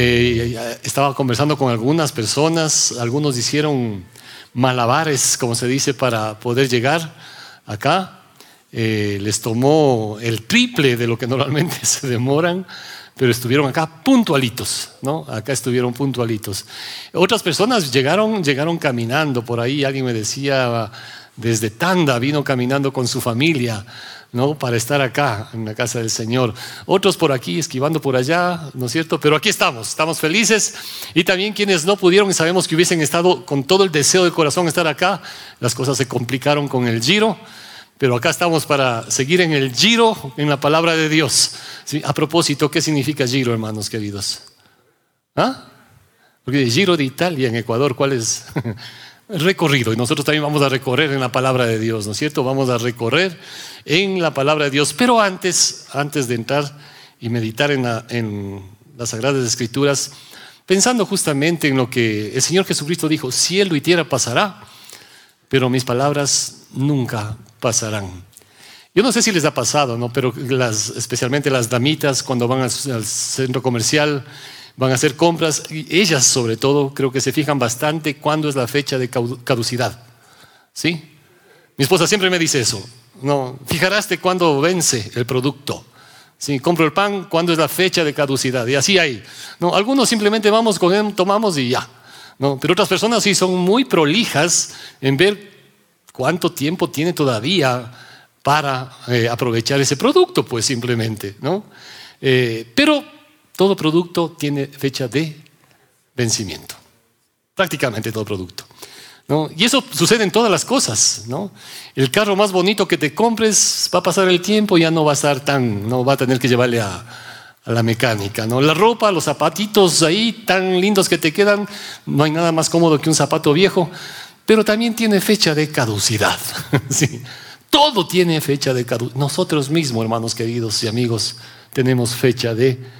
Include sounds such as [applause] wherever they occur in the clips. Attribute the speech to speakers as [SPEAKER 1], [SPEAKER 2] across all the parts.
[SPEAKER 1] Eh, estaba conversando con algunas personas, algunos hicieron malabares, como se dice, para poder llegar acá. Eh, les tomó el triple de lo que [laughs] normalmente se demoran, pero estuvieron acá puntualitos, ¿no? Acá estuvieron puntualitos. Otras personas llegaron, llegaron caminando por ahí. Alguien me decía desde Tanda vino caminando con su familia. ¿No? Para estar acá, en la casa del Señor. Otros por aquí, esquivando por allá, ¿no es cierto? Pero aquí estamos, estamos felices. Y también quienes no pudieron, sabemos que hubiesen estado con todo el deseo del corazón estar acá, las cosas se complicaron con el giro. Pero acá estamos para seguir en el giro, en la palabra de Dios. A propósito, ¿qué significa giro, hermanos queridos? ¿Ah? Porque giro de Italia en Ecuador, ¿cuál es? [laughs] recorrido. Y nosotros también vamos a recorrer en la palabra de Dios, ¿no es cierto? Vamos a recorrer en la palabra de Dios. Pero antes, antes de entrar y meditar en, en las Sagradas Escrituras, pensando justamente en lo que el Señor Jesucristo dijo, cielo y tierra pasará, pero mis palabras nunca pasarán. Yo no sé si les ha pasado, ¿no? pero las, especialmente las damitas cuando van al centro comercial, van a hacer compras y ellas sobre todo creo que se fijan bastante cuándo es la fecha de caducidad. ¿Sí? Mi esposa siempre me dice eso. No, fijarás de cuándo vence el producto. Si compro el pan, cuándo es la fecha de caducidad. Y así hay. No, algunos simplemente vamos con él, tomamos y ya. No, pero otras personas sí son muy prolijas en ver cuánto tiempo tiene todavía para eh, aprovechar ese producto, pues simplemente, ¿no? Eh, pero todo producto tiene fecha de vencimiento. Prácticamente todo producto. ¿no? Y eso sucede en todas las cosas. ¿no? El carro más bonito que te compres va a pasar el tiempo y ya no va a estar tan, no va a tener que llevarle a, la mecánica. ¿no? La ropa, los zapatitos ahí tan lindos que te quedan, no hay nada más cómodo que un zapato viejo, pero también tiene fecha de caducidad. [laughs] sí. Todo tiene fecha de caducidad. Nosotros mismos, hermanos queridos y amigos, tenemos fecha de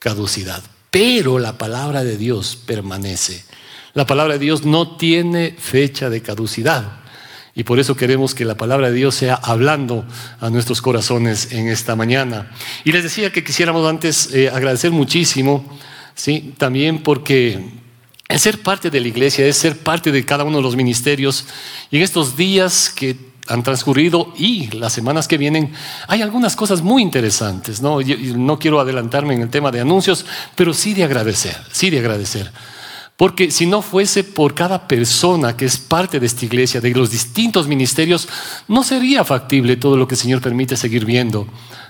[SPEAKER 1] caducidad. Pero la palabra de Dios permanece. La palabra de Dios no tiene fecha de caducidad. Y por eso queremos que la palabra de Dios sea hablando a nuestros corazones en esta mañana. Y les decía que quisiéramos antes eh, agradecer muchísimo, ¿sí? también porque el ser parte de la iglesia es ser parte de cada uno de los ministerios. Y en estos días que han transcurrido y las semanas que vienen hay algunas cosas muy interesantes. ¿no? no quiero adelantarme en el tema de anuncios, pero sí de agradecer, sí de agradecer. Porque si no fuese por cada persona que es parte de esta iglesia, de los distintos ministerios, no sería factible todo lo que el Señor permite seguir viendo.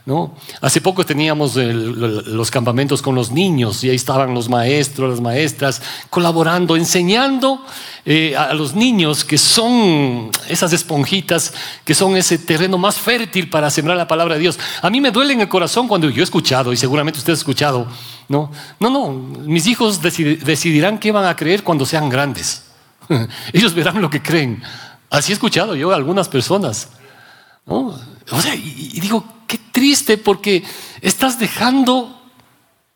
[SPEAKER 1] ¿No? Hace poco teníamos los campamentos con los niños y ahí estaban los maestros, las maestras, colaborando, enseñando eh, a los niños que son esas esponjitas, que son ese terreno más fértil para sembrar la palabra de Dios. A mí me duele en el corazón cuando yo he escuchado, y seguramente usted ha escuchado, no, no, no, mis hijos decidirán qué van a creer cuando sean grandes. [laughs] Ellos verán lo que creen. Así he escuchado yo a algunas personas. O sea, y digo, qué triste porque estás dejando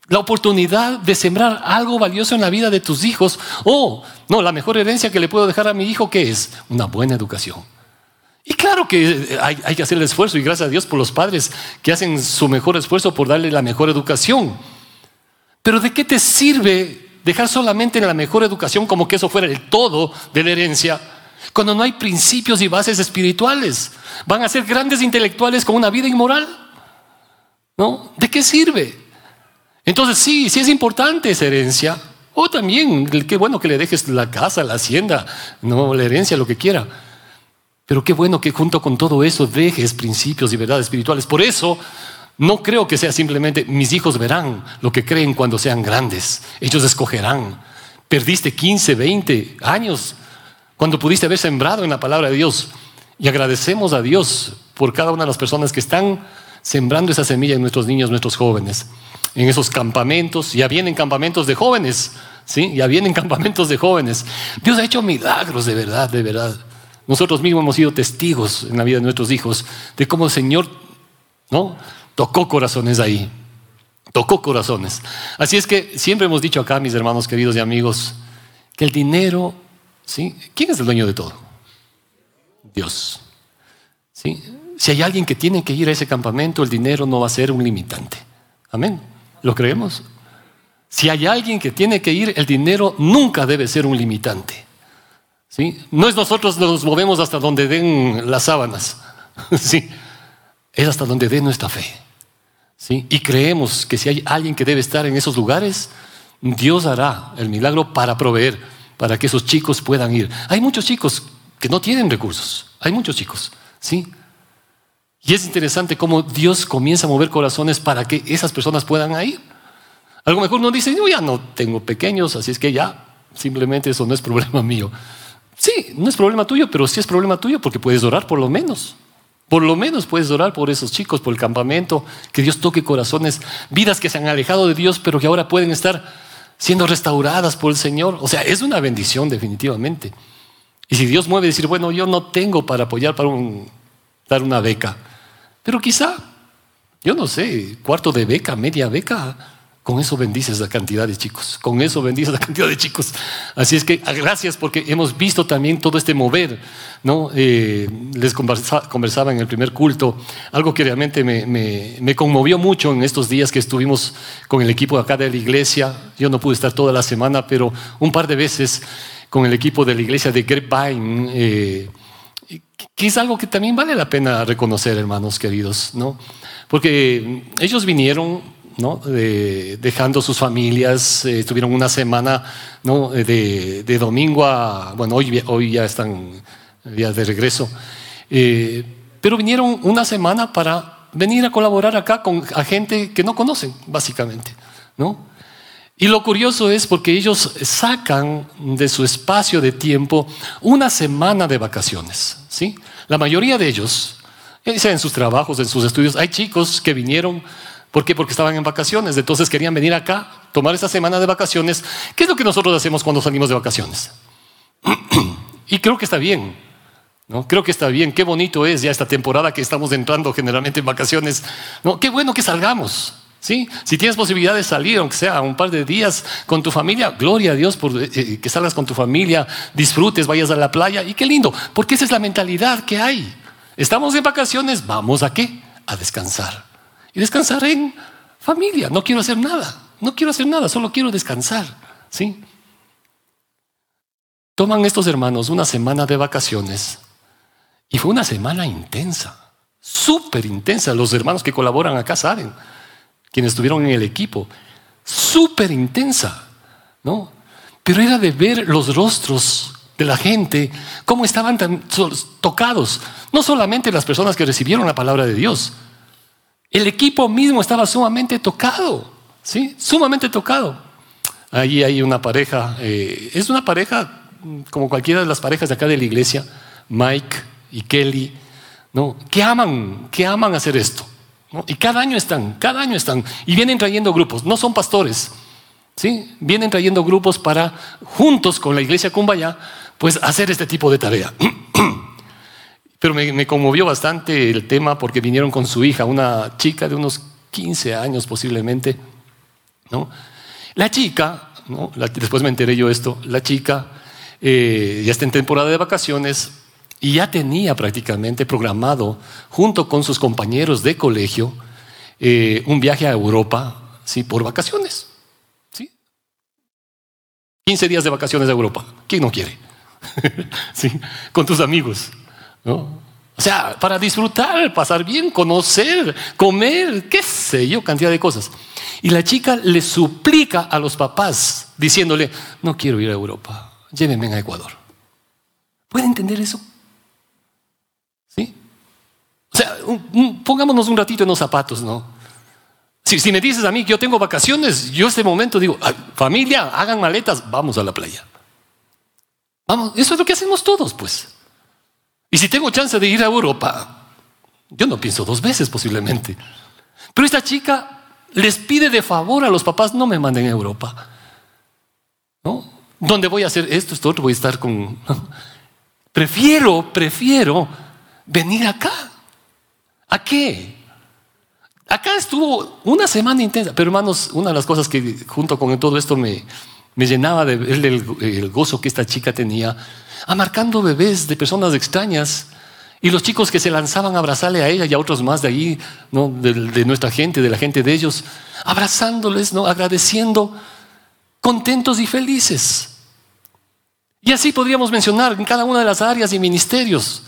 [SPEAKER 1] la oportunidad de sembrar algo valioso en la vida de tus hijos. Oh, no, la mejor herencia que le puedo dejar a mi hijo, ¿qué es? Una buena educación. Y claro que hay, hay, que hacer el esfuerzo y gracias a Dios por los padres que hacen su mejor esfuerzo por darle la mejor educación. Pero ¿de qué te sirve dejar solamente en la mejor educación como que eso fuera el todo de la herencia? Cuando no hay principios y bases espirituales, van a ser grandes intelectuales con una vida inmoral. ¿No? ¿De qué sirve? Entonces sí, sí es importante esa herencia. O también, qué bueno que le dejes la casa, la hacienda, no la herencia, lo que quiera. Pero qué bueno que junto con todo eso dejes principios y verdades espirituales. Por eso no creo que sea simplemente mis hijos verán lo que creen cuando sean grandes. Ellos escogerán. Perdiste 15, 20 años cuando pudiste haber sembrado en la palabra de Dios. Y agradecemos a Dios por cada una de las personas que están sembrando esa semilla en nuestros niños, nuestros jóvenes en esos campamentos, ya vienen campamentos de jóvenes, ¿sí? Ya vienen [laughs] campamentos de jóvenes. Dios ha hecho milagros de verdad, de verdad. Nosotros mismos hemos sido testigos en la vida de nuestros hijos de cómo el Señor, ¿no? Tocó corazones ahí. Tocó corazones. Así es que siempre hemos dicho acá, mis hermanos queridos y amigos, que el dinero, ¿sí? ¿Quién es el dueño de todo? Dios. ¿Sí? Si hay alguien que tiene que ir a ese campamento, el dinero no va a ser un limitante. Amén. ¿Lo creemos? Si hay alguien que tiene que ir, el dinero nunca debe ser un limitante. ¿Sí? No es nosotros nos movemos hasta donde den las sábanas. [laughs] ¿Sí? Es hasta donde dé nuestra fe. ¿Sí? Y creemos que si hay alguien que debe estar en esos lugares, Dios hará el milagro para proveer, para que esos chicos puedan ir. Hay muchos chicos que no tienen recursos. Hay muchos chicos. ¿Sí? Y es interesante cómo Dios comienza a mover corazones para que esas personas puedan ir. Algo mejor no dice, yo ya no tengo pequeños, así es que ya, simplemente eso no es [laughs] problema mío. Sí, no es problema tuyo, pero sí es problema tuyo porque puedes orar por lo menos. Por lo menos puedes orar por esos chicos, por el campamento, que Dios toque corazones, vidas que se han alejado de Dios, pero que ahora pueden estar siendo restauradas por el Señor. O sea, es una bendición definitivamente. Y si Dios mueve decir, bueno, yo no tengo para apoyar para dar una beca, pero quizá, yo no sé, cuarto de beca, media beca, con eso bendices la cantidad de chicos, con eso bendices la cantidad de chicos. Así es que ah, gracias porque hemos visto también todo este mover, ¿no? Eh, les conversaba en el primer culto, algo que realmente me, me, conmovió mucho en estos días que estuvimos con el equipo acá de la iglesia. Yo no pude estar toda la semana, pero un par de veces con el equipo de la iglesia de Grapevine. Eh, que es algo que también vale la pena reconocer, hermanos queridos, ¿no? Porque ellos vinieron, ¿no? dejando sus familias, eh, estuvieron una semana, ¿no? De, domingo a, bueno, hoy, hoy ya están días de regreso, eh, pero vinieron una semana para venir a colaborar acá con gente que no conocen, básicamente, ¿no? Y lo curioso es porque ellos sacan de su espacio de tiempo una semana de vacaciones. ¿sí? La mayoría de ellos, sea en sus trabajos, en sus estudios, hay chicos que vinieron, ¿por qué? Porque estaban en vacaciones, entonces querían venir acá, tomar esa semana de vacaciones. ¿Qué es lo que nosotros hacemos cuando salimos de vacaciones? [clears throat] y creo que está bien. ¿No? Creo que está bien, qué bonito es ya esta temporada que estamos entrando generalmente en vacaciones. ¿no? Qué bueno que salgamos. ¿Sí? Si tienes posibilidad de salir, aunque sea un par de días con tu familia, gloria a Dios por eh, eh, que salgas con tu familia, disfrutes, vayas a la playa y qué lindo, porque esa es la mentalidad que hay. Estamos en vacaciones, vamos a qué? A descansar. Y descansar en familia, no quiero hacer nada, no quiero hacer nada, solo quiero descansar. ¿Sí? Toman estos hermanos una semana de vacaciones y fue una semana intensa, súper intensa. Los hermanos que colaboran acá saben quienes estuvieron en el equipo, súper intensa, ¿no? Pero era de ver los rostros de la gente, cómo estaban tan tocados. No solamente las personas que recibieron la palabra de Dios, el equipo mismo estaba sumamente tocado, ¿sí? Sumamente tocado. Ahí hay una pareja, eh, es una pareja como cualquiera de las parejas de acá de la iglesia, Mike y Kelly, ¿no? Que aman, que aman hacer esto. Y cada año están, cada año están. Y vienen trayendo grupos, no son pastores. ¿sí? Vienen trayendo grupos para, juntos con la iglesia Cumbaya, pues hacer este tipo de tarea. [clears throat] Pero me, conmovió bastante el tema porque vinieron con su hija, una chica de unos 15 años posiblemente. ¿no? La chica, después me enteré yo esto, la chica eh, ya está en temporada de vacaciones, y ya tenía prácticamente programado, junto con sus compañeros de colegio, eh, un viaje a Europa ¿sí? por vacaciones. ¿sí? 15 días de vacaciones a Europa. ¿Quién no quiere? [laughs] ¿Sí? Con tus amigos. O sea, para disfrutar, pasar bien, conocer, comer, qué sé yo, cantidad de cosas. Y la chica le suplica a los papás, diciéndole, no quiero ir a Europa, llévenme a Ecuador. ¿Puede entender eso? O sea, pongámonos un ratito en los zapatos, ¿no? Si, si, me dices a mí que yo tengo vacaciones, yo este momento digo, familia, hagan maletas, vamos a la playa. Vamos, eso es lo que hacemos todos, pues. Y si tengo chance de ir a Europa, yo no pienso dos veces posiblemente. Pero esta chica les pide de favor a los papás, no me manden a Europa. ¿No? ¿Dónde voy a hacer esto, esto, otro? Voy a estar con... Prefiero, prefiero venir acá. ¿A qué? Acá estuvo una semana intensa, pero hermanos, una de las cosas que junto con todo esto me, me llenaba de ver el, gozo que esta chica tenía, amarcando bebés de personas extrañas y los chicos que se lanzaban a abrazarle a ella y a otros más de ahí, ¿no? de, nuestra gente, de la gente de ellos, abrazándoles, ¿no? agradeciendo contentos y felices. Y así podríamos mencionar en cada una de las áreas y ministerios.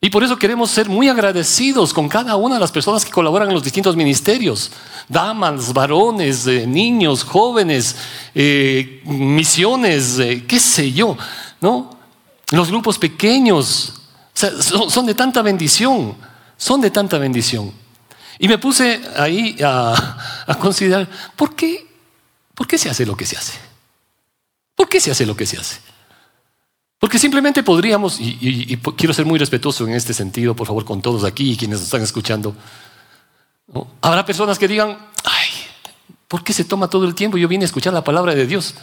[SPEAKER 1] Y por eso queremos ser muy agradecidos con cada una de las personas que colaboran en los distintos ministerios. Damas, varones, eh, niños, jóvenes, eh, misiones, eh, qué sé yo, ¿no? Los grupos pequeños son, de tanta bendición, son de tanta bendición. Y me puse ahí a, considerar, ¿por qué, ¿por qué se hace lo que se hace? ¿Por qué se hace lo que se hace? Porque simplemente podríamos, y, quiero ser muy respetuoso en este sentido, por favor, con todos aquí y quienes nos están escuchando. Habrá personas que digan, ay, ¿por qué se toma todo el tiempo? Yo vine a escuchar la palabra de Dios.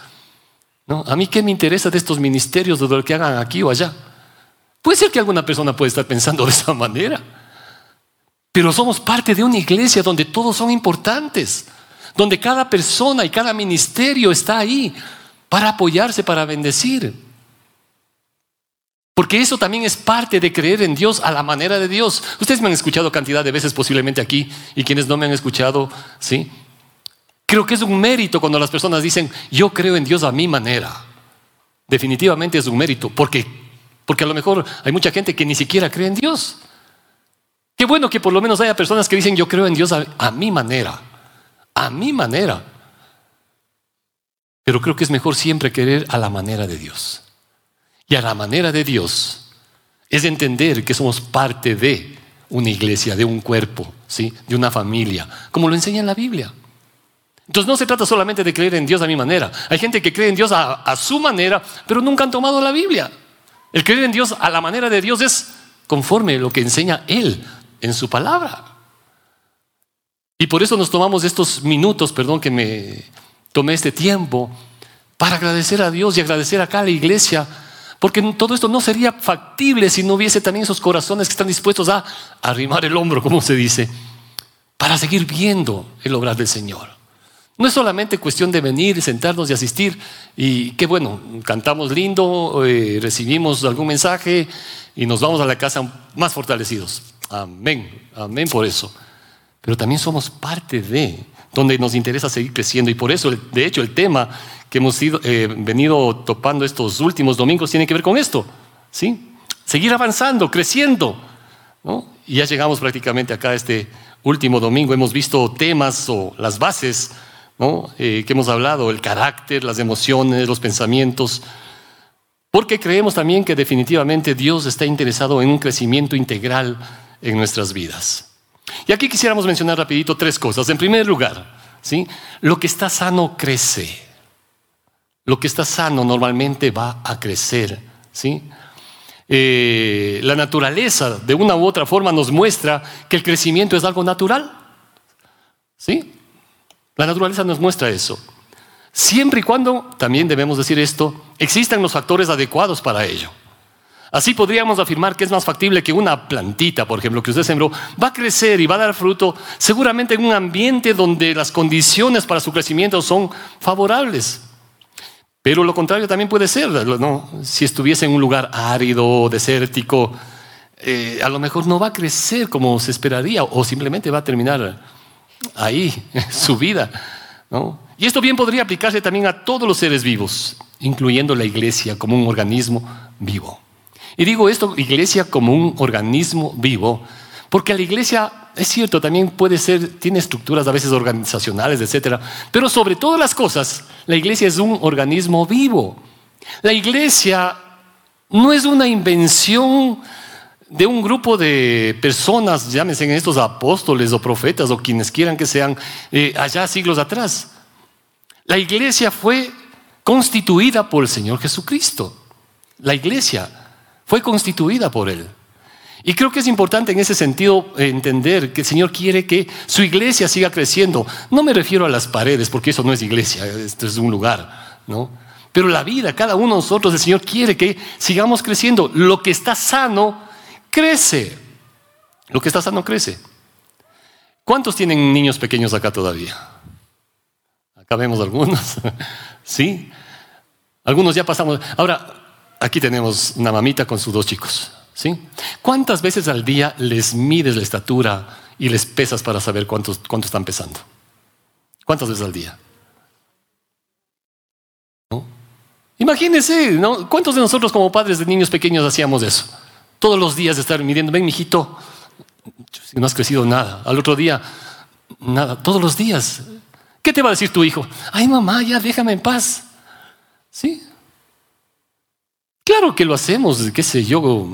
[SPEAKER 1] ¿No? A mí qué me interesa de estos ministerios, de lo que hagan aquí o allá. Puede ser que alguna persona pueda estar pensando de esa manera. Pero somos parte de una iglesia donde todos son importantes, donde cada persona y cada ministerio está ahí para apoyarse, para bendecir. Porque eso también es parte de creer en Dios a la manera de Dios. Ustedes me han escuchado cantidad de veces posiblemente aquí y quienes no me han escuchado, ¿sí? Creo que es un mérito cuando las personas dicen, yo creo en Dios a mi manera. Definitivamente es un mérito, porque, porque a lo mejor hay mucha gente que ni siquiera cree en Dios. Qué bueno que por lo menos haya personas que dicen, yo creo en Dios a, mi manera, a mi manera. Pero creo que es mejor siempre querer a la manera de Dios. Y a la manera de Dios es entender que somos parte de una iglesia, de un cuerpo, ¿sí? de una familia, como lo enseña en la Biblia. Entonces no se trata solamente de creer en Dios a mi manera. Hay gente que cree en Dios a, a su manera, pero nunca han tomado la Biblia. El creer en Dios a la manera de Dios es conforme lo que enseña Él en su palabra. Y por eso nos tomamos estos minutos, perdón que me tomé este tiempo, para agradecer a Dios y agradecer acá a la iglesia porque todo esto no sería factible si no hubiese también esos corazones que están dispuestos a arrimar el hombro, como se dice, para seguir viendo el obrar del Señor. No es solamente cuestión de venir, sentarnos y asistir y qué bueno, cantamos lindo, eh, recibimos algún mensaje y nos vamos a la casa más fortalecidos. Amén, amén por eso. Pero también somos parte de, donde nos interesa seguir creciendo y por eso, de hecho, el tema que hemos eh, venido topando estos últimos domingos tiene que ver con esto, ¿sí? Seguir avanzando, creciendo, Y ya llegamos prácticamente acá este último domingo, hemos visto temas o las bases, eh, que hemos hablado, el carácter, las emociones, los pensamientos, porque creemos también que definitivamente Dios está interesado en un crecimiento integral en nuestras vidas. Y aquí quisiéramos mencionar rapidito tres cosas. En primer lugar, ¿sí? lo que está sano crece. Lo que está sano normalmente va a crecer. ¿sí? Eh, la naturaleza, de una u otra forma, nos muestra que el crecimiento es algo natural. ¿Sí? La naturaleza nos muestra eso. Siempre y cuando, también debemos decir esto, existan los factores adecuados para ello. Así podríamos afirmar que es más factible que una plantita, por ejemplo, que usted sembró, va a crecer y va a dar fruto seguramente en un ambiente donde las condiciones para su crecimiento son favorables. Pero lo contrario también puede ser, ¿no? Si estuviese en un lugar árido, desértico, eh, a lo mejor no va a crecer como se esperaría o simplemente va a terminar ahí su vida, ¿no? Y esto bien podría aplicarse también a todos los seres vivos, incluyendo la iglesia como un organismo vivo. Y digo esto, iglesia como un organismo vivo, porque la iglesia es cierto, también puede ser, tiene estructuras a veces organizacionales, etcétera, pero sobre todas las cosas, la iglesia es un organismo vivo. La iglesia no es una invención de un grupo de personas, llámense en estos apóstoles o profetas o quienes quieran que sean, eh, allá siglos atrás. La iglesia fue constituida por el Señor Jesucristo. La iglesia fue constituida por Él. Y creo que es importante en ese sentido entender que el Señor quiere que su iglesia siga creciendo. No me refiero a las paredes, porque eso no es iglesia, esto es un lugar, ¿no? Pero la vida, cada uno de nosotros, el Señor quiere que sigamos creciendo. Lo que está sano, crece. Lo que está sano, crece. ¿Cuántos tienen niños pequeños acá todavía? Acá vemos algunos, [laughs] ¿sí? Algunos ya pasamos. Ahora, aquí tenemos una mamita con sus dos chicos. ¿Sí? ¿Cuántas veces al día les mides la estatura y les pesas para saber cuánto, cuánto están pesando? ¿Cuántas veces al día? Imagínense, ¿no? ¿cuántos de nosotros como padres de niños pequeños hacíamos eso? Todos los días de estar midiendo, ven, mijito, no has crecido nada. Al otro día, nada, todos los días. ¿Qué te va a decir tu hijo? Ay, mamá, ya déjame en paz. ¿Sí? Claro que lo hacemos, qué sé yo,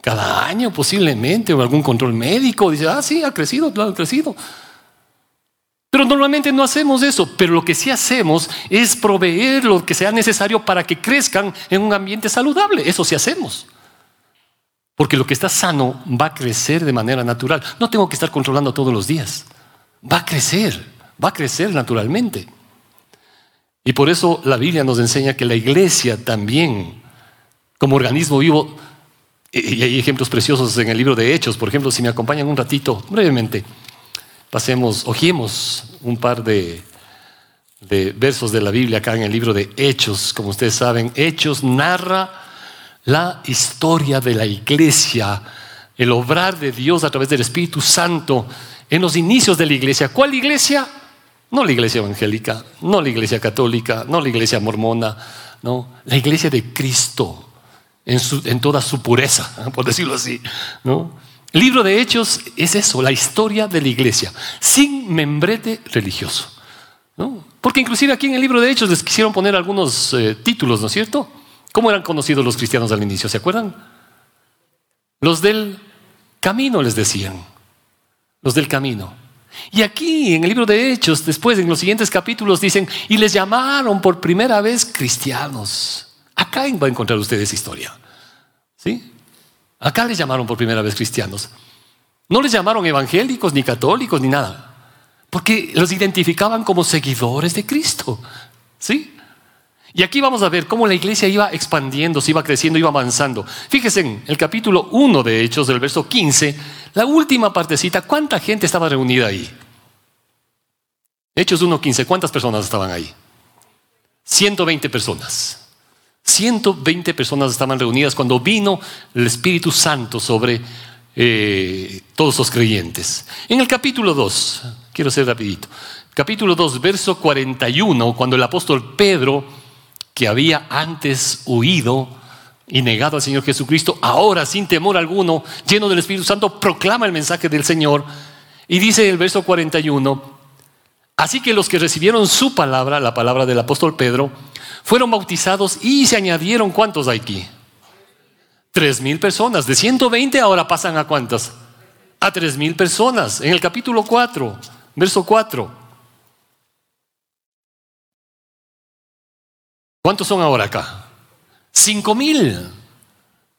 [SPEAKER 1] cada año posiblemente, o algún control médico. Dice, ah, sí, ha crecido, ha crecido. Pero normalmente no hacemos eso, pero lo que sí hacemos es proveer lo que sea necesario para que crezcan en un ambiente saludable. Eso sí hacemos. Porque lo que está sano va a crecer de manera natural. No tengo que estar controlando todos los días. Va a crecer, va a crecer naturalmente. Y por eso la Biblia nos enseña que la iglesia también, como organismo vivo, y hay ejemplos preciosos en el libro de Hechos, por ejemplo, si me acompañan un ratito, brevemente, pasemos, ojiemos un par de, de versos de la Biblia acá en el libro de Hechos. Como ustedes saben, Hechos narra la historia de la iglesia, el obrar de Dios a través del Espíritu Santo en los inicios de la iglesia. ¿Cuál iglesia? No la iglesia evangélica, no la iglesia católica, no la iglesia mormona, no, la iglesia de Cristo en, toda su pureza, [laughs] por decirlo así, ¿no? El libro de Hechos es eso, la historia de la iglesia, sin membrete religioso. ¿no? Porque inclusive aquí en el libro de Hechos les quisieron poner algunos eh, títulos, ¿no es cierto? ¿Cómo eran conocidos los cristianos al inicio? ¿Se acuerdan? Los del camino les decían. Los del camino. Y aquí en el libro de Hechos, después en los siguientes capítulos dicen, y les llamaron por primera vez cristianos. Acá va a encontrar ustedes historia. ¿Sí? Acá les llamaron por primera vez cristianos. No les llamaron evangélicos, ni católicos, ni nada. Porque los identificaban como seguidores de Cristo. ¿Sí? Y aquí vamos a ver cómo la iglesia iba expandiendo, se iba creciendo, iba avanzando. Fíjense en el capítulo 1 de Hechos, del verso 15, la última partecita, ¿cuánta gente estaba reunida ahí? Hechos 1.15, ¿cuántas personas estaban ahí? 120 personas. 120 personas estaban reunidas cuando vino el Espíritu Santo sobre eh, todos los creyentes. En el capítulo 2, quiero ser rapidito, capítulo 2, verso 41, cuando el apóstol Pedro, que había antes huido y negado al Señor Jesucristo, ahora sin temor alguno, lleno del Espíritu Santo, proclama el mensaje del Señor y dice el verso 41, así que los que recibieron su palabra, la palabra del apóstol Pedro, fueron bautizados y se añadieron cuántos hay aquí. Tres mil personas. De 120 ahora pasan a cuántas? A tres mil personas. En el capítulo 4, verso 4. ¿Cuántos son ahora acá? Cinco mil.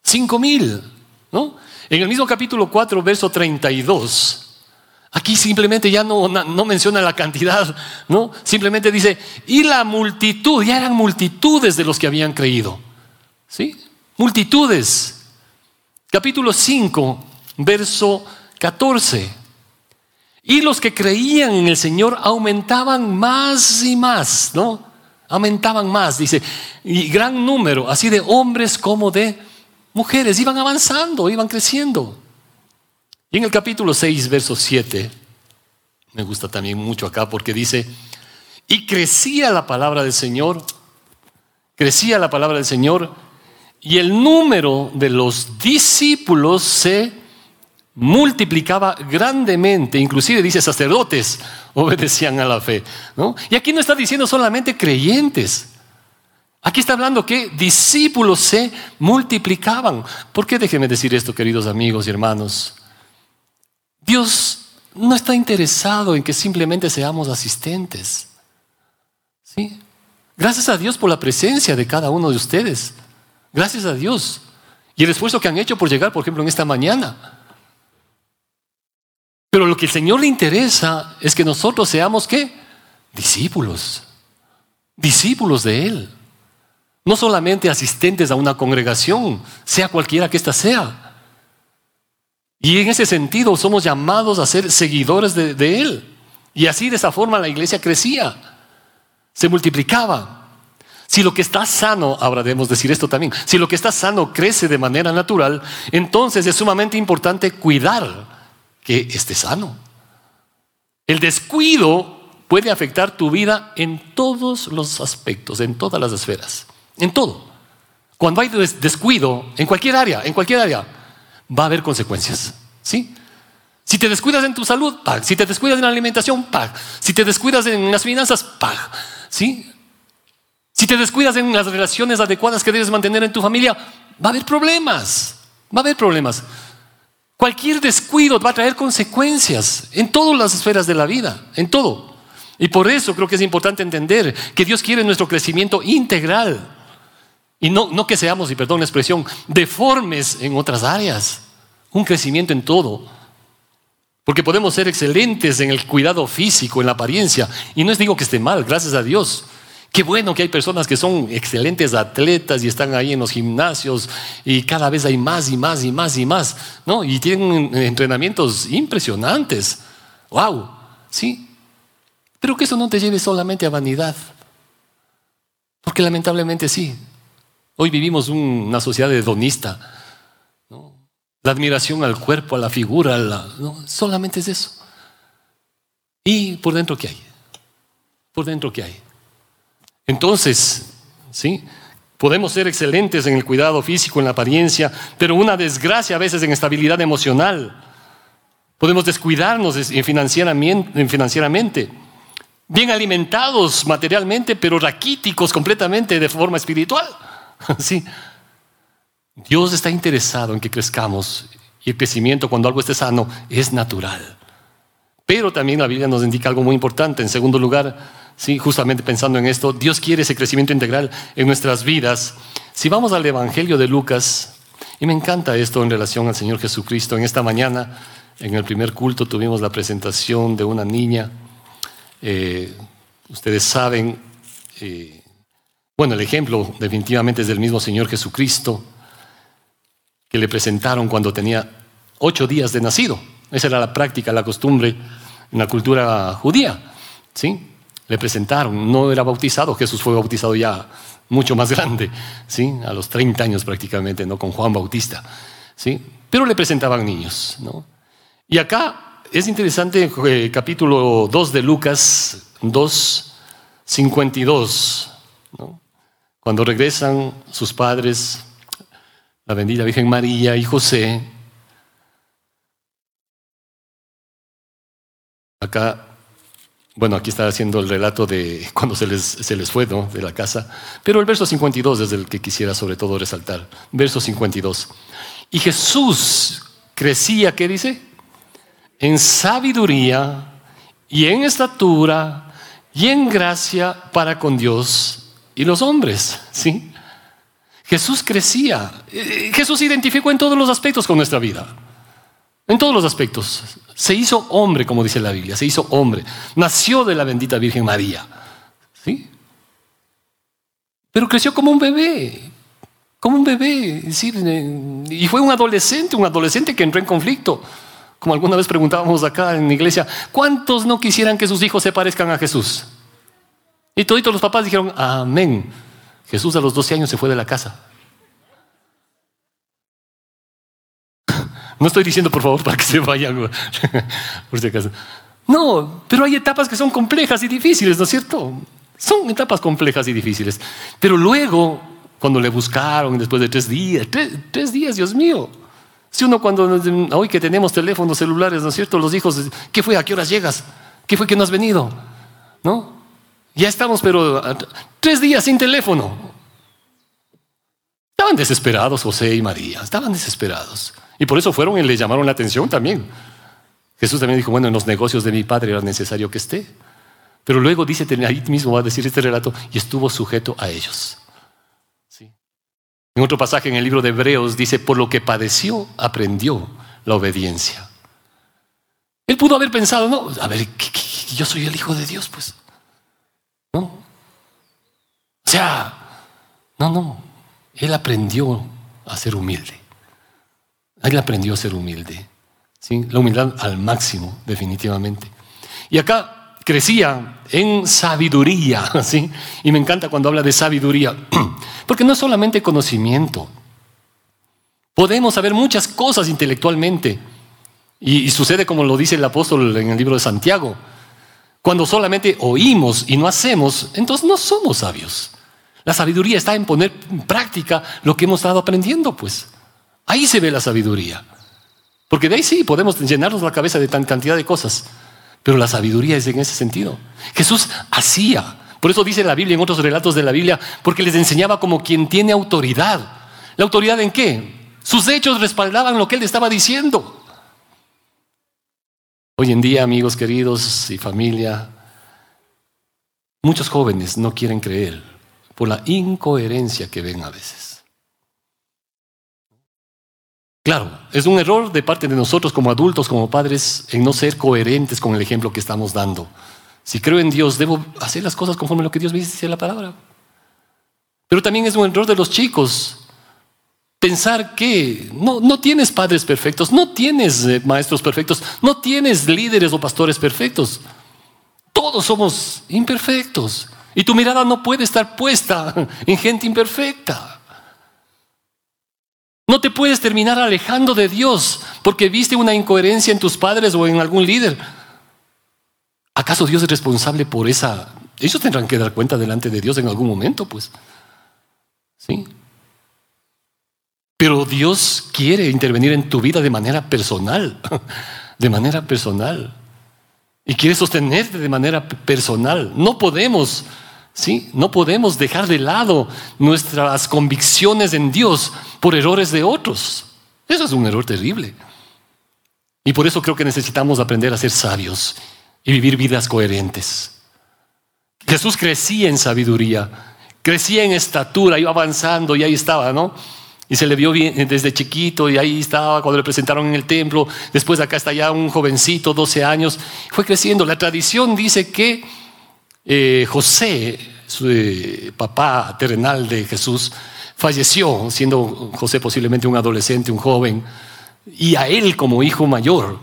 [SPEAKER 1] Cinco mil. ¿No? En el mismo capítulo 4, verso 32. Aquí simplemente ya no, no, menciona la cantidad, ¿no? Simplemente dice, y la multitud, ya eran multitudes de los que habían creído. ¿Sí? Multitudes. Capítulo 5, verso 14. Y los que creían en el Señor aumentaban más y más, ¿no? Aumentaban más, dice, y gran número, así de hombres como de mujeres, iban avanzando, iban creciendo. Y en el capítulo 6, verso 7, me gusta también mucho acá porque dice, y crecía la palabra del Señor, crecía la palabra del Señor, y el número de los discípulos se multiplicaba grandemente, inclusive dice sacerdotes [laughs] obedecían a la fe. ¿no? Y aquí no está diciendo solamente creyentes. Aquí está hablando que discípulos se multiplicaban. ¿Por qué déjenme decir esto, queridos amigos y hermanos? Dios no está interesado en que simplemente seamos asistentes. ¿Sí? Gracias a Dios por la presencia de cada uno de ustedes. Gracias a Dios. Y el esfuerzo que han hecho por llegar, por ejemplo, en esta mañana. Pero lo que el Señor le interesa es que nosotros seamos qué? Discípulos. Discípulos de Él. No solamente asistentes a una congregación, sea cualquiera que ésta sea. Y en ese sentido somos llamados a ser seguidores de, Él. Y así de esa forma la iglesia crecía, se multiplicaba. Si lo que está sano, ahora debemos decir esto también, si lo que está sano crece de manera natural, entonces es sumamente importante cuidar que esté sano. El descuido puede afectar tu vida en todos los aspectos, en todas las esferas. en todo. Cuando hay descuido en cualquier área, en cualquier área, va a haber consecuencias. ¿Sí? Si te descuidas en tu salud. Si te descuidas en la alimentación. Si te descuidas en las finanzas. ¿Sí? Si te descuidas en las relaciones adecuadas que debes mantener en tu familia, va a haber problemas. Va a haber problemas. Cualquier descuido va a traer consecuencias en todas las esferas de la vida, en todo. Y por eso creo que es importante entender que Dios quiere nuestro crecimiento integral. Y no, no que seamos, y perdón la expresión, deformes en otras áreas. Un crecimiento en todo. Porque podemos ser excelentes en el cuidado físico, en la apariencia. Y no les digo que esté mal, gracias a Dios. Qué bueno que hay personas que son excelentes atletas y están ahí en los gimnasios y cada vez hay más y más y más y más, ¿no? Y tienen entrenamientos impresionantes. ¡Wow! Sí. Pero que eso no te lleve solamente a vanidad. Porque lamentablemente sí. Hoy vivimos una sociedad hedonista. La admiración al cuerpo, a la figura, solamente es eso. ¿Y por dentro qué hay? ¿Por dentro qué hay? Entonces, ¿sí? Podemos ser excelentes en el cuidado físico, en la apariencia, pero una desgracia a veces en estabilidad emocional. Podemos descuidarnos financieramente, bien alimentados materialmente, pero raquíticos completamente de forma espiritual. [laughs] ¿Sí? Dios está interesado en que crezcamos y el crecimiento cuando algo esté sano es natural. Pero también la Biblia nos indica algo muy importante. En segundo lugar, Sí, justamente pensando en esto, Dios quiere ese crecimiento integral en nuestras vidas. Si vamos al Evangelio de Lucas, y me encanta esto en relación al Señor Jesucristo, en esta mañana, en el primer culto, tuvimos la presentación de una niña. Eh, ustedes saben, eh, bueno, el ejemplo definitivamente es del mismo Señor Jesucristo, que le presentaron cuando tenía ocho días de nacido. Esa era la práctica, la costumbre en la cultura judía. ¿sí? Le presentaron, no era bautizado, Jesús fue bautizado ya mucho más grande, ¿sí? a los 30 años prácticamente, ¿no? con Juan Bautista, ¿sí? pero le presentaban niños. ¿no? Y acá es interesante, eh, capítulo 2 de Lucas 2, 52, ¿no? cuando regresan sus padres, la bendita Virgen María y José, acá bueno, aquí está haciendo el relato de cuando se les, se les fue ¿no? de la casa, pero el verso 52 es el que quisiera sobre todo resaltar. Verso 52. Y Jesús crecía, ¿qué dice? En sabiduría y en estatura y en gracia para con Dios y los hombres, ¿sí? Jesús crecía. Eh, Jesús se identificó en todos los aspectos con nuestra vida. En todos los aspectos. Se hizo hombre, como dice la Biblia, se hizo hombre. Nació de la bendita Virgen María. ¿Sí? Pero creció como un bebé, como un bebé. y fue un adolescente, un adolescente que entró en conflicto. Como alguna vez preguntábamos acá en la iglesia, ¿cuántos no quisieran que sus hijos se parezcan a Jesús? Y todos los papás dijeron, amén. Jesús a los 12 años se fue de la casa. No estoy diciendo, por favor, [laughs] para que se vayan, [laughs] por si acaso. No, pero hay etapas que son complejas y difíciles, ¿no es cierto? Son etapas complejas y difíciles. Pero luego, cuando le buscaron, después de tres días, tres, días, Dios mío. Si uno cuando, hoy que tenemos teléfonos celulares, ¿no es cierto? Los hijos, ¿qué fue? ¿A qué horas llegas? ¿Qué fue que no has venido? ¿No? Ya estamos, pero tres días sin teléfono. Estaban desesperados José y María, estaban desesperados. Y por eso fueron y le llamaron la atención también. Jesús también dijo, bueno, en los negocios de mi padre era necesario que esté. Pero luego dice, ahí mismo va a decir este relato, y estuvo sujeto a ellos. ¿Sí? En otro pasaje en el libro de Hebreos dice, por lo que padeció, aprendió la obediencia. Él pudo haber pensado, no, a ver, yo soy el Hijo de Dios, pues. No. O sea, no, no. Él aprendió a ser humilde. Él aprendió a ser humilde. ¿sí? La humildad al máximo, definitivamente. Y acá crecía en sabiduría. [laughs] ¿sí? Y me encanta cuando habla de sabiduría. [clears throat] Porque no es solamente conocimiento. Podemos saber muchas cosas intelectualmente. Y, y sucede como lo dice el apóstol en el libro de Santiago. Cuando solamente oímos y no hacemos, entonces no somos sabios. La sabiduría está en poner en práctica lo que hemos estado aprendiendo, pues. Ahí se ve la sabiduría. Porque de ahí sí podemos llenarnos la cabeza de tan cantidad de cosas. Pero la sabiduría es en ese sentido. Jesús hacía. Por eso dice la Biblia en otros relatos de la Biblia, porque les enseñaba como quien tiene autoridad. ¿La autoridad en qué? Sus hechos respaldaban lo que él estaba diciendo. Hoy en día, amigos queridos y familia, muchos jóvenes no quieren creer por la incoherencia que ven a veces. Claro, es un error de parte de nosotros como adultos, como padres, en no ser coherentes con el ejemplo que estamos dando. Si creo en Dios, debo hacer las cosas conforme a lo que Dios me dice en la palabra. Pero también es un error de los chicos pensar que no, no tienes padres perfectos, no tienes eh, maestros perfectos, no tienes líderes o pastores perfectos. Todos somos imperfectos. Y tu mirada no puede estar puesta en gente imperfecta. No te puedes terminar alejando de Dios porque viste una incoherencia en tus padres o en algún líder. ¿Acaso Dios es responsable por esa? Ellos tendrán que dar cuenta delante de Dios en algún momento, pues. ¿Sí? Pero Dios quiere intervenir en tu vida de manera personal, [laughs] de manera personal. Y quiere sostenerte de manera personal. No podemos, ¿sí? No podemos dejar de lado nuestras convicciones en Dios por errores de otros. Eso es un error terrible. Y por eso creo que necesitamos aprender a ser sabios y vivir vidas coherentes. Jesús crecía en sabiduría, crecía en estatura, iba avanzando y ahí estaba, ¿no? Y se le vio bien desde chiquito y ahí estaba cuando le presentaron en el templo. Después acá está ya un jovencito, 12 años. Fue creciendo. La tradición dice que eh, José, su eh, papá terrenal de Jesús, falleció, siendo José posiblemente un adolescente, un joven. Y a él como hijo mayor,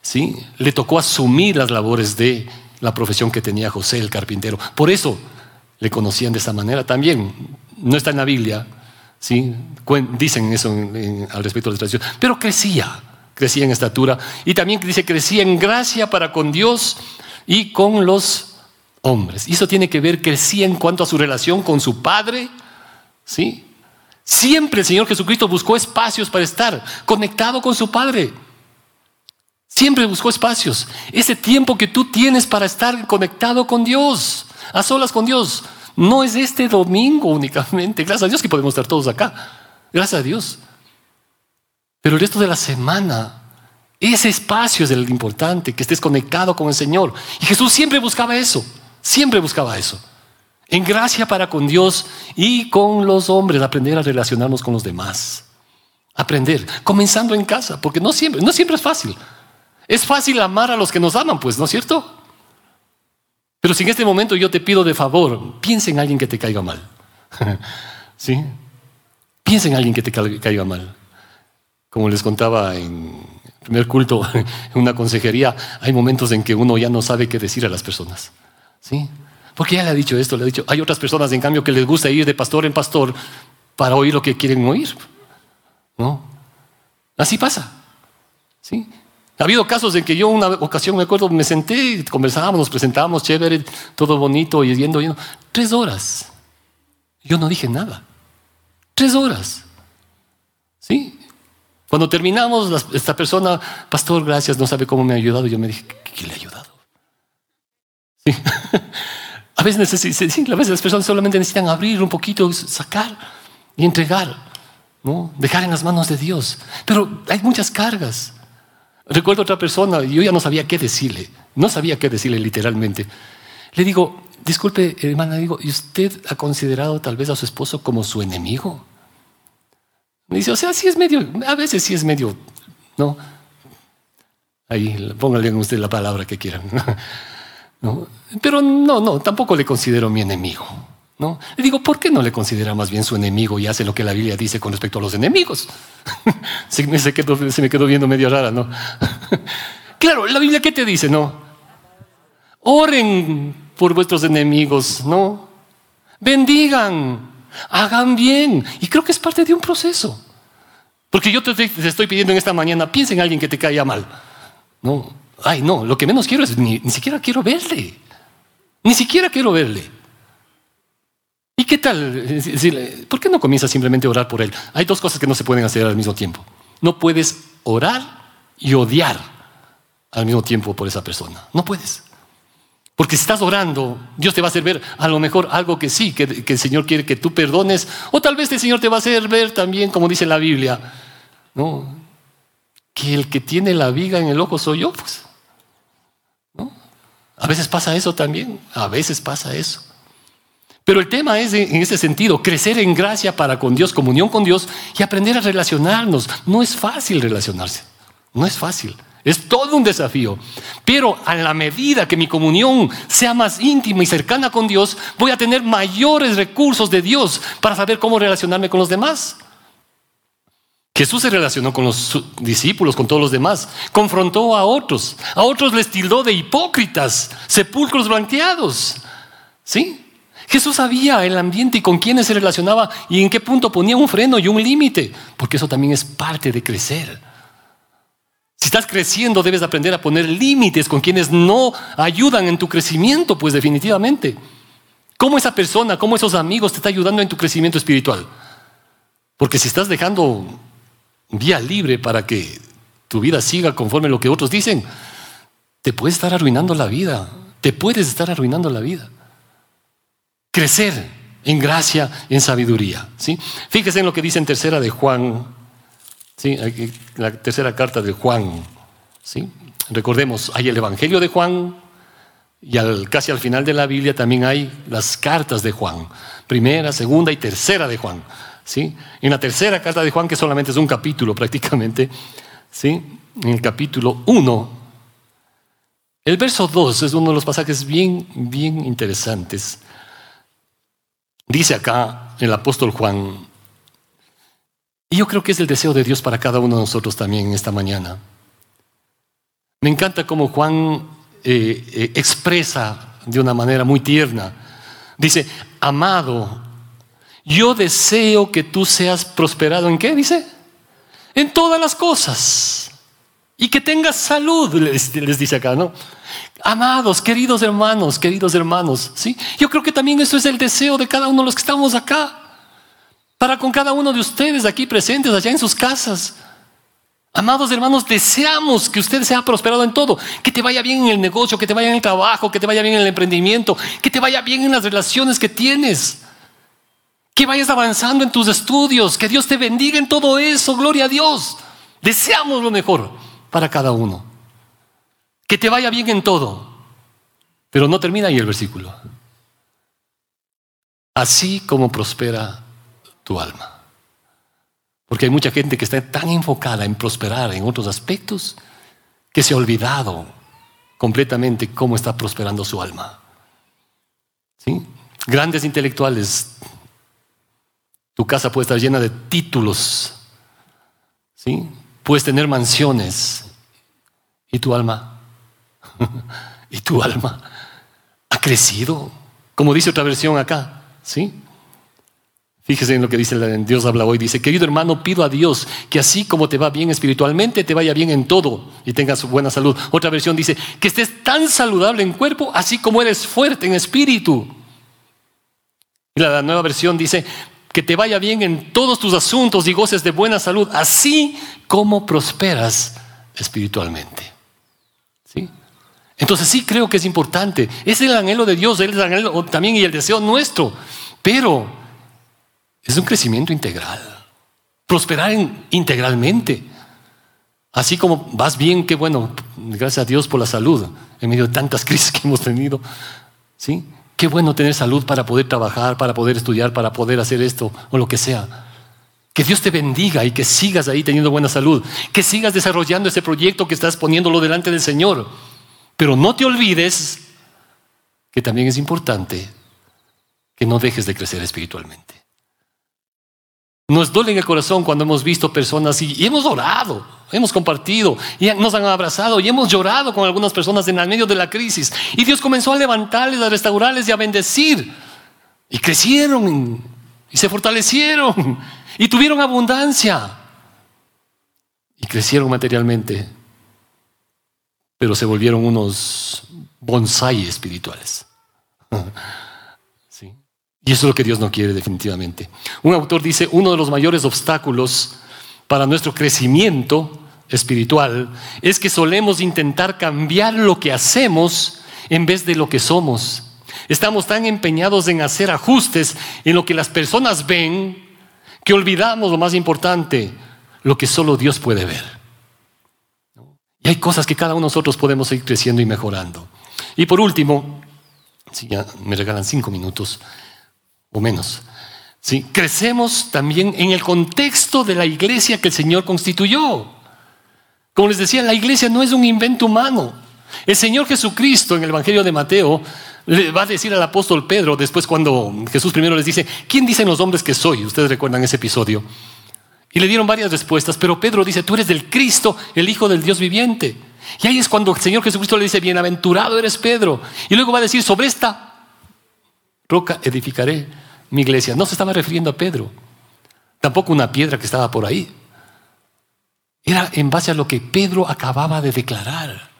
[SPEAKER 1] ¿sí? le tocó asumir las labores de la profesión que tenía José, el carpintero. Por eso le conocían de esa manera también. No está en la Biblia, ¿sí? dicen eso al respecto de la tradición, pero crecía, crecía en estatura y también dice crecía en gracia para con Dios y con los hombres. Y eso tiene que ver, crecía en cuanto a su relación con su Padre, ¿sí? Siempre el Señor Jesucristo buscó espacios para estar conectado con su Padre. Siempre buscó espacios. Ese tiempo que tú tienes para estar conectado con Dios, a solas con Dios, no es este domingo únicamente. [laughs] Gracias a Dios que podemos estar todos acá. Gracias a Dios. Pero el resto de la semana, ese espacio es el importante, que estés conectado con el Señor. Y Jesús siempre buscaba eso, siempre buscaba eso. En gracia para con Dios y con los hombres, aprender a relacionarnos con los demás. Aprender, comenzando en casa, porque no siempre, no siempre es fácil. Es fácil amar a los que nos aman, pues, ¿no es cierto? Pero si en este momento yo te pido de favor, piensa en alguien que te caiga mal. [laughs] ¿Sí? Piensa en alguien que te caiga mal. Como les contaba en el primer culto, [laughs] en una consejería, hay momentos en que uno ya no sabe qué decir a las personas. ¿Sí? Porque ya le ha dicho esto, le ha dicho. Hay otras personas, en cambio, que les gusta ir de pastor en pastor para oír lo que quieren oír. ¿No? Así pasa. ¿Sí? Ha habido casos en que yo una ocasión, me acuerdo, me senté, conversábamos, nos presentábamos, chévere, todo bonito, y yendo, yendo. Tres horas. Yo no dije nada. Tres horas. ¿Sí? Cuando terminamos, esta persona, pastor, gracias, no sabe cómo me ha ayudado. Yo me dije, ¿qué, le ha ayudado? [laughs] A, veces sí, a las personas solamente necesitan abrir un poquito, sacar y entregar, ¿no? dejar en las manos de Dios. Pero hay muchas cargas. Recuerdo otra persona, y yo ya no sabía qué decirle, no sabía qué decirle literalmente. Le digo, disculpe, hermana, digo, ¿y usted ha considerado tal vez a su esposo como su enemigo? Me dice, o sea, sí es medio, a veces sí es medio, ¿no? Ahí, póngale usted la palabra que quieran. Pero no, no, tampoco le considero mi enemigo. ¿no? Le digo, ¿por qué no le considera más bien su enemigo y hace lo que la Biblia dice con respecto a los enemigos? [laughs] se, me quedó, se me quedó viendo medio rara, ¿no? [laughs] claro, la Biblia, ¿qué te dice? No. Oren por vuestros enemigos, ¿no? Bendigan, hagan bien. Y creo que es parte de un proceso. Porque yo te, estoy pidiendo en esta mañana, piensa en alguien que te caiga mal. No, ay, no, lo que menos quiero es, ni siquiera quiero verle. Ni siquiera quiero verle. ¿Y qué tal? ¿Por qué no comienzas simplemente a orar por él? Hay dos cosas que no se pueden hacer al mismo tiempo. No puedes orar y odiar al mismo tiempo por esa persona. No puedes. Porque si estás orando, Dios te va a hacer ver a lo mejor algo que sí, que, el Señor quiere que tú perdones, o tal vez el Señor te va a hacer ver también, como dice la Biblia, ¿no? que el que tiene la viga en el ojo soy yo. Pues. A veces pasa eso también, a veces pasa eso. Pero el tema es en ese sentido, crecer en gracia para con Dios, comunión con Dios y aprender a relacionarnos. No es fácil relacionarse, no es fácil. Es todo un desafío. Pero a la medida que mi comunión sea más íntima y cercana con Dios, voy a tener mayores recursos de Dios para saber cómo relacionarme con los demás. Jesús se relacionó con los discípulos, con todos los demás. Confrontó a otros. A otros les tildó de hipócritas, sepulcros blanqueados. ¿Sí? Jesús sabía el ambiente y con quiénes se relacionaba y en qué punto ponía un freno y un límite, porque eso también es parte de crecer. Si estás creciendo, debes aprender a poner límites con quienes no ayudan en tu crecimiento, pues definitivamente. ¿Cómo esa persona, cómo esos amigos te está ayudando en tu crecimiento espiritual? Porque si estás dejando vía libre para que tu vida siga conforme lo que otros dicen, te puedes estar arruinando la vida. Te puedes estar arruinando la vida. Crecer en gracia, en sabiduría. ¿sí? Fíjese en lo que dice en tercera de Juan, ¿sí? la tercera carta de Juan. ¿sí? Recordemos, hay el Evangelio de Juan y casi al final de la Biblia también hay las cartas de Juan. Primera, segunda y tercera de Juan. ¿Sí? En la tercera carta de Juan, que solamente es un capítulo prácticamente, ¿sí? en el capítulo 1, el verso 2 es uno de los pasajes bien, bien interesantes. Dice acá el apóstol Juan, y yo creo que es el deseo de Dios para cada uno de nosotros también esta mañana. Me encanta cómo Juan eh, eh, expresa de una manera muy tierna. Dice, amado, yo deseo que tú seas prosperado en qué, dice? En todas las cosas. Y que tengas salud, les, dice acá, ¿no? Amados, queridos hermanos, queridos hermanos, ¿sí? Yo creo que también eso es el deseo de cada uno de los que estamos acá. Para con cada uno de ustedes aquí presentes, allá en sus casas. Amados hermanos, deseamos que usted sea prosperado en todo, que te vaya bien en el negocio, que te vaya en el trabajo, que te vaya bien en el emprendimiento, que te vaya bien en las relaciones que tienes. Que vayas avanzando en tus estudios, que Dios te bendiga en todo eso, gloria a Dios. Deseamos lo mejor para cada uno. Que te vaya bien en todo. Pero no termina ahí el versículo. Así como prospera tu alma. Porque hay mucha gente que está tan enfocada en prosperar en otros aspectos que se ha olvidado completamente cómo está prosperando su alma. ¿Sí? Grandes intelectuales tu casa puede estar llena de títulos. ¿sí? Puedes tener mansiones. ¿Y tu alma? [laughs] ¿Y tu alma ha crecido? Como dice otra versión acá. ¿sí? Fíjese en lo que dice Dios habla hoy. Dice, querido hermano, pido a Dios que así como te va bien espiritualmente, te vaya bien en todo y tengas buena salud. Otra versión dice, que estés tan saludable en cuerpo, así como eres fuerte en espíritu. Y la nueva versión dice, que te vaya bien en todos tus asuntos y goces de buena salud, así como prosperas espiritualmente. ¿Sí? Entonces sí creo que es importante. Es el anhelo de Dios, el anhelo también y el deseo nuestro. Pero es un crecimiento integral. Prosperar integralmente. Así como vas bien, qué bueno, gracias a Dios por la salud en medio de tantas [laughs] crisis que hemos tenido. ¿Sí? Qué bueno tener salud para poder trabajar, para poder estudiar, para poder hacer esto o lo que sea. Que Dios te bendiga y que sigas ahí teniendo buena salud. Que sigas desarrollando ese proyecto que estás poniéndolo delante del Señor. Pero no te olvides que también es importante que no dejes de crecer espiritualmente. Nos duele en el corazón cuando hemos visto personas y, hemos orado, hemos compartido y nos han abrazado y hemos llorado con algunas personas en el medio de la crisis. Y Dios comenzó a levantarles, a restaurarles y a bendecir. Y crecieron y se fortalecieron y tuvieron abundancia. Y crecieron materialmente, pero se volvieron unos bonsai espirituales. [laughs] Y eso es lo que Dios no quiere definitivamente. Un autor dice, uno de los mayores obstáculos para nuestro crecimiento espiritual es que solemos intentar cambiar lo que hacemos en vez de lo que somos. Estamos tan empeñados en hacer ajustes en lo que las personas ven que olvidamos lo más importante, lo que solo Dios puede ver. Y hay cosas que cada uno de nosotros podemos ir creciendo y mejorando. Y por último, si ya me regalan cinco minutos o menos, ¿sí? crecemos también en el contexto de la iglesia que el Señor constituyó. Como les decía, la iglesia no es un invento humano. El Señor Jesucristo en el Evangelio de Mateo le va a decir al apóstol Pedro, después cuando Jesús primero les dice, ¿quién dicen los hombres que soy? Ustedes recuerdan ese episodio. Y le dieron varias respuestas, pero Pedro dice, tú eres del Cristo, el Hijo del Dios viviente. Y ahí es cuando el Señor Jesucristo le dice, bienaventurado eres Pedro. Y luego va a decir, sobre esta roca edificaré mi iglesia. No se estaba refiriendo a Pedro, tampoco una piedra que estaba por ahí. Era en base a lo que Pedro acababa de declarar.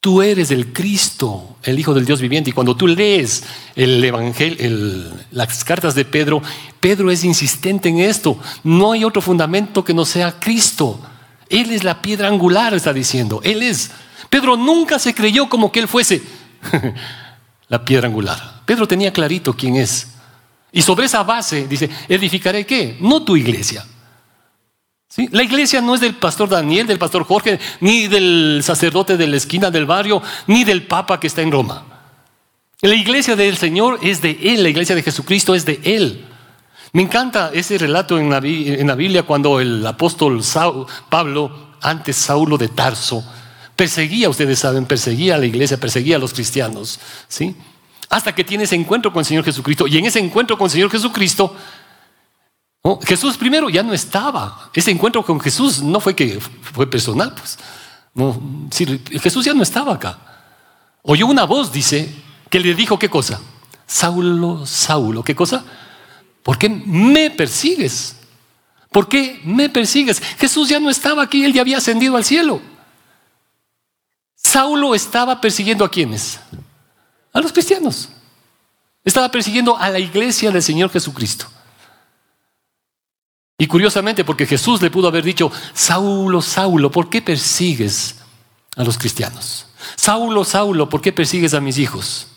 [SPEAKER 1] Tú eres el Cristo, el Hijo del Dios viviente. Y cuando tú lees el Evangelio, las cartas de Pedro, Pedro es insistente en esto. No hay otro fundamento que no sea Cristo. Él es la piedra angular, está diciendo. Él es. Pedro nunca se creyó como que él fuese [laughs] la piedra angular. Pedro tenía clarito quién es. Y sobre esa base dice, edificaré qué? No tu iglesia, la iglesia no es del pastor Daniel, del pastor Jorge, ni del sacerdote de la esquina del barrio, ni del papa que está en Roma. La iglesia del Señor es de Él, la iglesia de Jesucristo es de Él. Me encanta ese relato en la, Biblia cuando el apóstol Pablo, antes Saulo de Tarso, perseguía, ustedes saben, perseguía a la iglesia, perseguía a los cristianos, ¿sí? Hasta que tiene ese encuentro con el Señor Jesucristo. Y en ese encuentro con el Señor Jesucristo, Jesús primero ya no estaba. Ese encuentro con Jesús no fue que fue personal, pues. No, Jesús ya no estaba acá. Oyó una voz, dice, que le dijo qué cosa. Saulo, Saulo, ¿qué cosa? ¿Por qué me persigues? ¿Por qué me persigues? Jesús ya no estaba aquí, él ya había ascendido al cielo. Saulo estaba persiguiendo a quienes? A los cristianos. Estaba persiguiendo a la iglesia del Señor Jesucristo. Y curiosamente, porque Jesús le pudo haber dicho, Saulo, Saulo, ¿por qué persigues a los cristianos? Saulo, Saulo, ¿por qué persigues a mis hijos?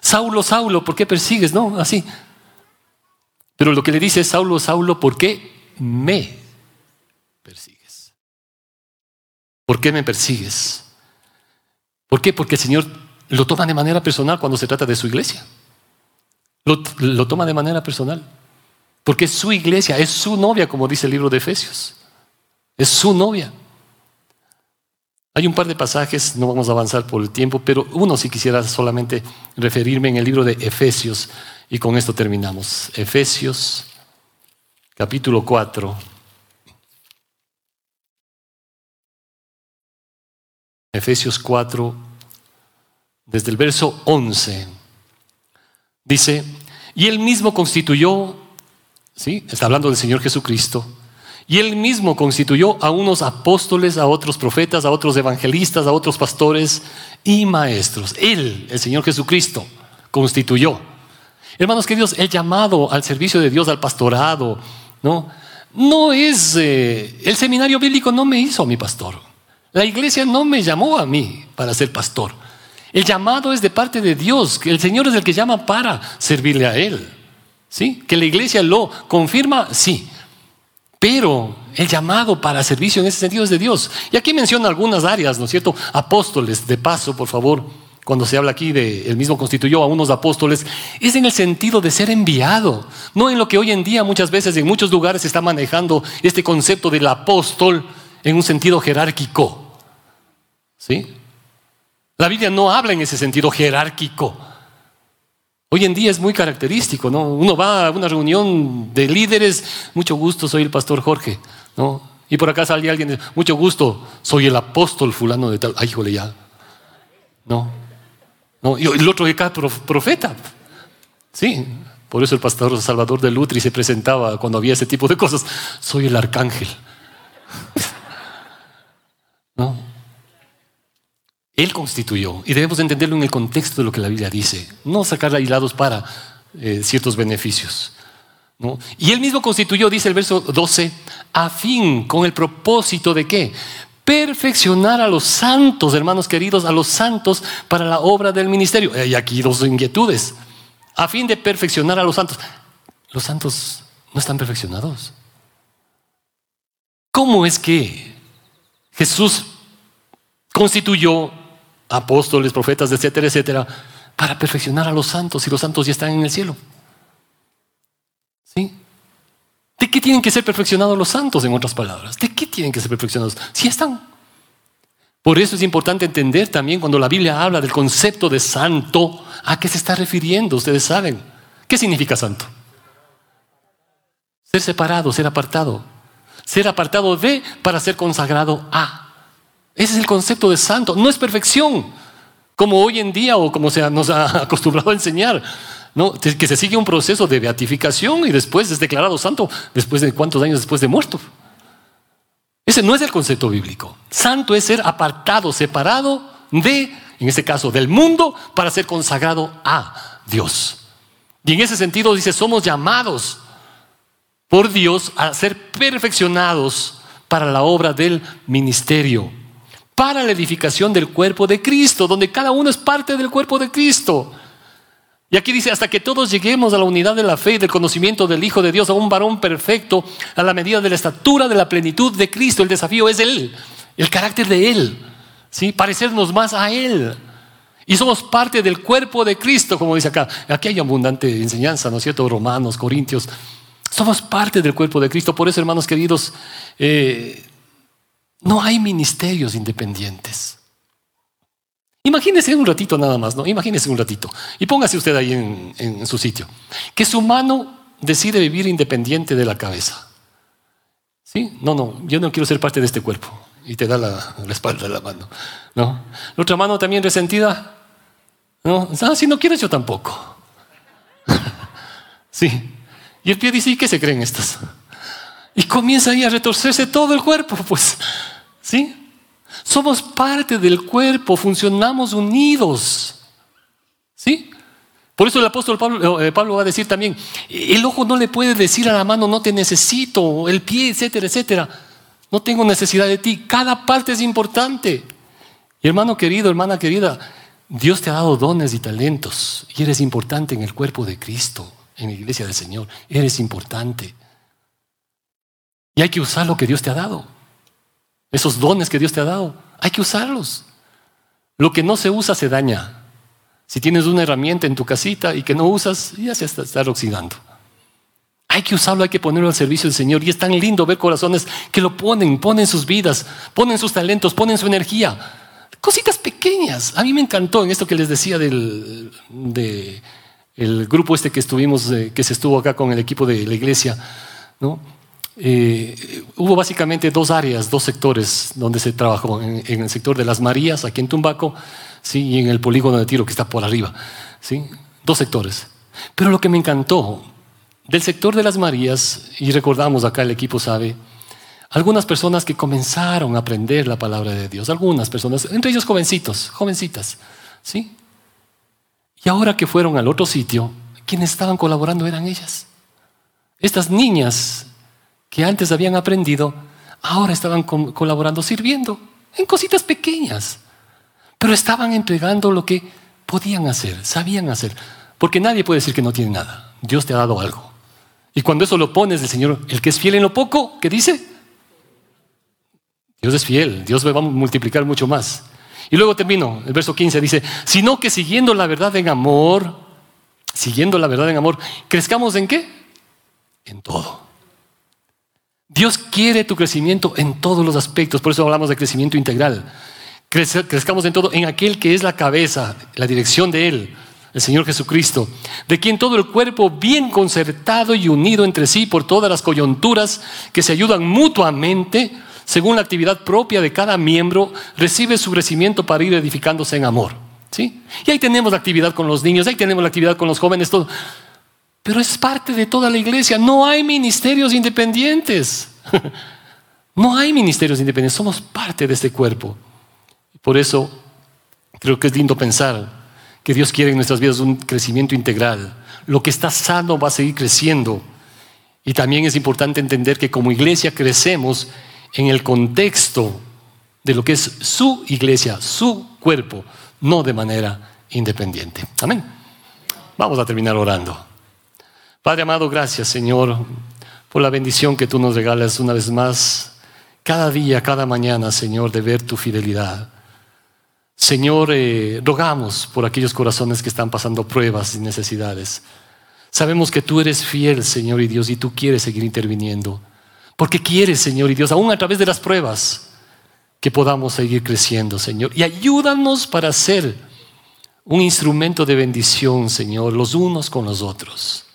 [SPEAKER 1] Saulo, Saulo, ¿por qué persigues? No, así. Pero lo que le dice es, Saulo, Saulo, ¿por qué me persigues? ¿Por qué me persigues? ¿Por qué? Porque el Señor lo toma de manera personal cuando se trata de su iglesia. Lo, toma de manera personal. Porque es su iglesia, es su novia, como dice el libro de Efesios. Es su novia. Hay un par de pasajes, no vamos a avanzar por el tiempo, pero uno si quisiera solamente referirme en el libro de Efesios y con esto terminamos. Efesios capítulo 4. Efesios 4, desde el verso 11, dice, y él mismo constituyó ¿Sí? Está hablando del Señor Jesucristo. Y él mismo constituyó a unos apóstoles, a otros profetas, a otros evangelistas, a otros pastores y maestros. Él, el Señor Jesucristo, constituyó. Hermanos queridos, el llamado al servicio de Dios, al pastorado, ¿no? No es, eh, el seminario bíblico no me hizo a mi pastor. La iglesia no me llamó a mí para ser pastor. El llamado es de parte de Dios, el Señor es el que llama para servirle a Él. ¿Sí? Que la iglesia lo confirma, sí. Pero el llamado para servicio en ese sentido es de Dios. Y aquí menciona algunas áreas, ¿no es cierto? Apóstoles, de paso, por favor, cuando se habla aquí de el mismo constituyó a unos apóstoles, es en el sentido de ser enviado, no en lo que hoy en día muchas veces en muchos lugares se está manejando este concepto del apóstol en un sentido jerárquico. ¿Sí? La Biblia no habla en ese sentido jerárquico. Hoy en día es muy característico, ¿no? Uno va a una reunión de líderes, mucho gusto, soy el pastor Jorge, ¿no? Y por acá sale alguien, mucho gusto, soy el apóstol fulano de tal. Ay, híjole, ya. No. No, y el otro de acá, profeta. Sí, por eso el pastor Salvador de Lutri se presentaba cuando había ese tipo de cosas. Soy el arcángel. Él constituyó, y debemos entenderlo en el contexto de lo que la Biblia dice, no sacar aislados para eh, ciertos beneficios. Y él mismo constituyó, dice el verso 12, a fin, con el propósito de qué? Perfeccionar a los santos, hermanos queridos, a los santos para la obra del ministerio. Y aquí dos inquietudes. A fin de perfeccionar a los santos. Los santos no están perfeccionados. ¿Cómo es que Jesús constituyó apóstoles, profetas, etcétera, etcétera, para perfeccionar a los santos y los santos ya están en el cielo? ¿Sí? ¿De qué tienen que ser perfeccionados los santos, en otras palabras? ¿De qué tienen que ser perfeccionados? Si están. Por eso es importante entender también cuando la Biblia habla del concepto de santo, ¿a qué se está refiriendo? Ustedes saben. ¿Qué significa santo? Ser separado, ser apartado. Ser apartado de para ser consagrado a. Ese es el concepto de santo. No es perfección, como hoy en día o como se nos ha [laughs] acostumbrado a enseñar. Que se sigue un proceso de beatificación y después es declarado santo después de cuántos años después de muerto. Ese no es el concepto bíblico. Santo es ser apartado, separado de, en este caso, del mundo para ser consagrado a Dios. Y en ese sentido dice, somos llamados por Dios a ser perfeccionados para la obra del ministerio, para la edificación del cuerpo de Cristo, donde cada uno es parte del cuerpo de Cristo. Y aquí dice, hasta que todos lleguemos a la unidad de la fe y del conocimiento del Hijo de Dios, a un varón perfecto, a la medida de la estatura de la plenitud de Cristo. El desafío es Él, el carácter de Él, ¿sí? parecernos más a Él. Y somos parte del cuerpo de Cristo, como dice acá. Aquí hay abundante enseñanza, ¿no es cierto? Romanos, Corintios. Somos parte del cuerpo de Cristo. Por eso, hermanos queridos, eh, no hay ministerios independientes. Imagínese un ratito nada más, ¿no? Imagínese un ratito. Y póngase usted ahí en, su sitio. Que su mano decide vivir independiente de la cabeza. ¿Sí? No, no, yo no quiero ser parte de este cuerpo. Y te da la, espalda la mano. ¿No? La otra mano también resentida. No, ah, si no quieres, yo tampoco. [laughs] sí. Y el pie dice, ¿y qué se creen estas? Y comienza ahí a retorcerse todo el cuerpo, pues. ¿Sí? Somos parte del cuerpo, funcionamos unidos. ¿Sí? Por eso el apóstol Pablo, eh, Pablo, va a decir también, el ojo no le puede decir a la mano, no te necesito, el pie, etcétera, etcétera. No tengo necesidad de ti. Cada parte es importante. Y hermano querido, hermana querida, Dios te ha dado dones y talentos y eres importante en el cuerpo de Cristo en la iglesia del Señor. Eres importante. Y hay que usar lo que Dios te ha dado. Esos dones que Dios te ha dado. Hay que usarlos. Lo que no se usa se daña. Si tienes una herramienta en tu casita y que no usas, ya se está, oxidando. Hay que usarlo, hay que ponerlo al servicio del Señor. Y es tan lindo ver corazones que lo ponen, ponen sus vidas, ponen sus talentos, ponen su energía. Cositas pequeñas. A mí me encantó en esto que les decía del, de, el grupo este que estuvimos, eh, que se estuvo acá con el equipo de la iglesia, ¿no? Eh, hubo básicamente dos áreas, dos sectores donde se trabajó, en, el sector de las Marías, aquí en Tumbaco, ¿sí? y en el polígono de tiro que está por arriba. ¿sí? Dos sectores. Pero lo que me encantó del sector de las Marías, y recordamos acá el equipo sabe, algunas personas que comenzaron a aprender la palabra de Dios, algunas personas, entre ellos jovencitos, jovencitas, ¿sí? Y ahora que fueron al otro sitio, quienes estaban colaborando eran ellas. Estas niñas que antes habían aprendido, ahora estaban colaborando, sirviendo en cositas pequeñas. Pero estaban entregando lo que podían hacer, sabían hacer. Porque nadie puede decir que no tiene nada. Dios te ha dado algo. Y cuando eso lo pones del Señor, el que es fiel en lo poco, ¿qué dice? Dios es fiel, Dios va a multiplicar mucho más. Y luego termino, el verso 15 dice, sino que siguiendo la verdad en amor, siguiendo la verdad en amor, crezcamos en qué? En todo. Dios quiere tu crecimiento en todos los aspectos, por eso hablamos de crecimiento integral. Crezcamos en todo, en aquel que es la cabeza, la dirección de Él, el Señor Jesucristo, de quien todo el cuerpo bien concertado y unido entre sí por todas las coyunturas que se ayudan mutuamente, según la actividad propia de cada miembro, recibe su crecimiento para ir edificándose en amor. ¿sí? Y ahí tenemos la actividad con los niños, ahí tenemos la actividad con los jóvenes, todo. Pero es parte de toda la iglesia. No hay ministerios independientes. [laughs] no hay ministerios independientes. Somos parte de este cuerpo. Por eso creo que es lindo pensar que Dios quiere en nuestras vidas un crecimiento integral. Lo que está sano va a seguir creciendo. Y también es importante entender que como iglesia crecemos en el contexto de lo que es su iglesia, su cuerpo, no de manera independiente. Amén. Vamos a terminar orando. Padre amado, gracias Señor por la bendición que tú nos regalas una vez más, cada día, cada mañana, Señor, de ver tu fidelidad. Señor, eh, rogamos por aquellos corazones que están pasando pruebas y necesidades. Sabemos que tú eres fiel, Señor y Dios, y tú quieres seguir interviniendo. Porque quieres, Señor y Dios, aún a través de las pruebas, que podamos seguir creciendo, Señor. Y ayúdanos para ser un instrumento de bendición, Señor, los unos con los otros.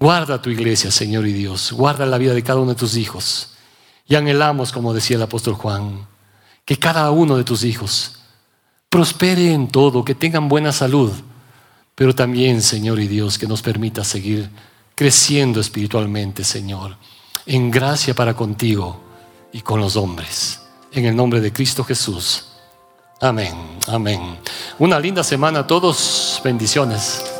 [SPEAKER 1] Guarda tu iglesia, Señor y Dios. Guarda la vida de cada uno de tus hijos. Y anhelamos, como decía el apóstol Juan, que cada uno de tus hijos prospere en todo, que tengan buena salud, pero también, Señor y Dios, que nos permita seguir creciendo espiritualmente, Señor, en gracia para contigo y con los hombres. En el nombre de Cristo Jesús. Amén, amén. Una linda semana a todos. Bendiciones.